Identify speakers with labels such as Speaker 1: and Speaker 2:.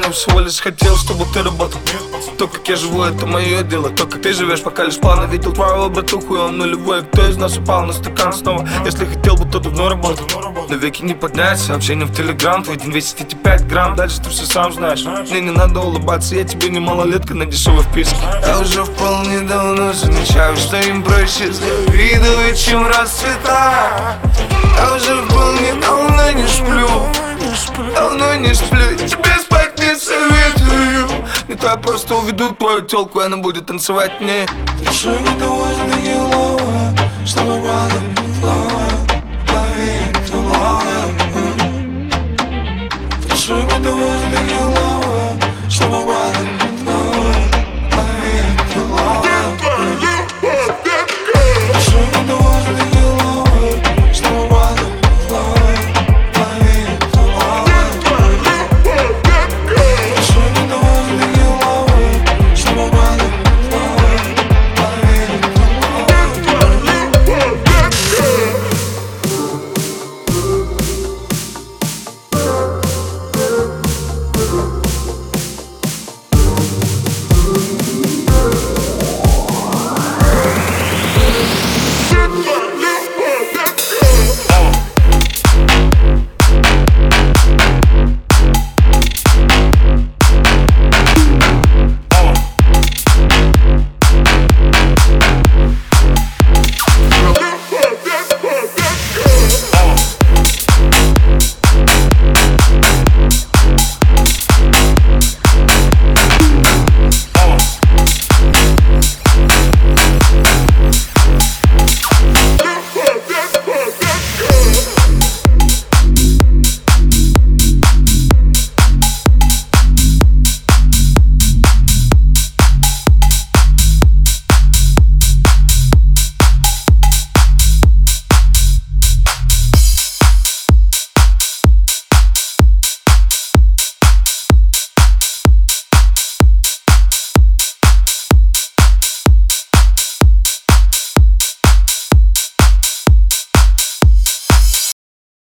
Speaker 1: лишь хотел, чтобы ты работал. То, как я живу, это мое дело. То, как ты живешь, пока лишь планы Видел твоего братуху, и он нулевой. Кто из нас упал на стакан снова? Если хотел бы, то давно работал. Но веки не подняться, общение в телеграм. Твой день весит эти 5 грамм. Дальше ты все сам знаешь. Мне не надо улыбаться, я тебе не малолетка На дешевой вписке. Я уже вполне давно замечаю, что им проще завидовать, чем расцветать Я уже вполне давно не сплю. Давно не сплю, тебе спать Не то я просто уведу твою телку, и она будет танцевать мне.
Speaker 2: Чтобы правда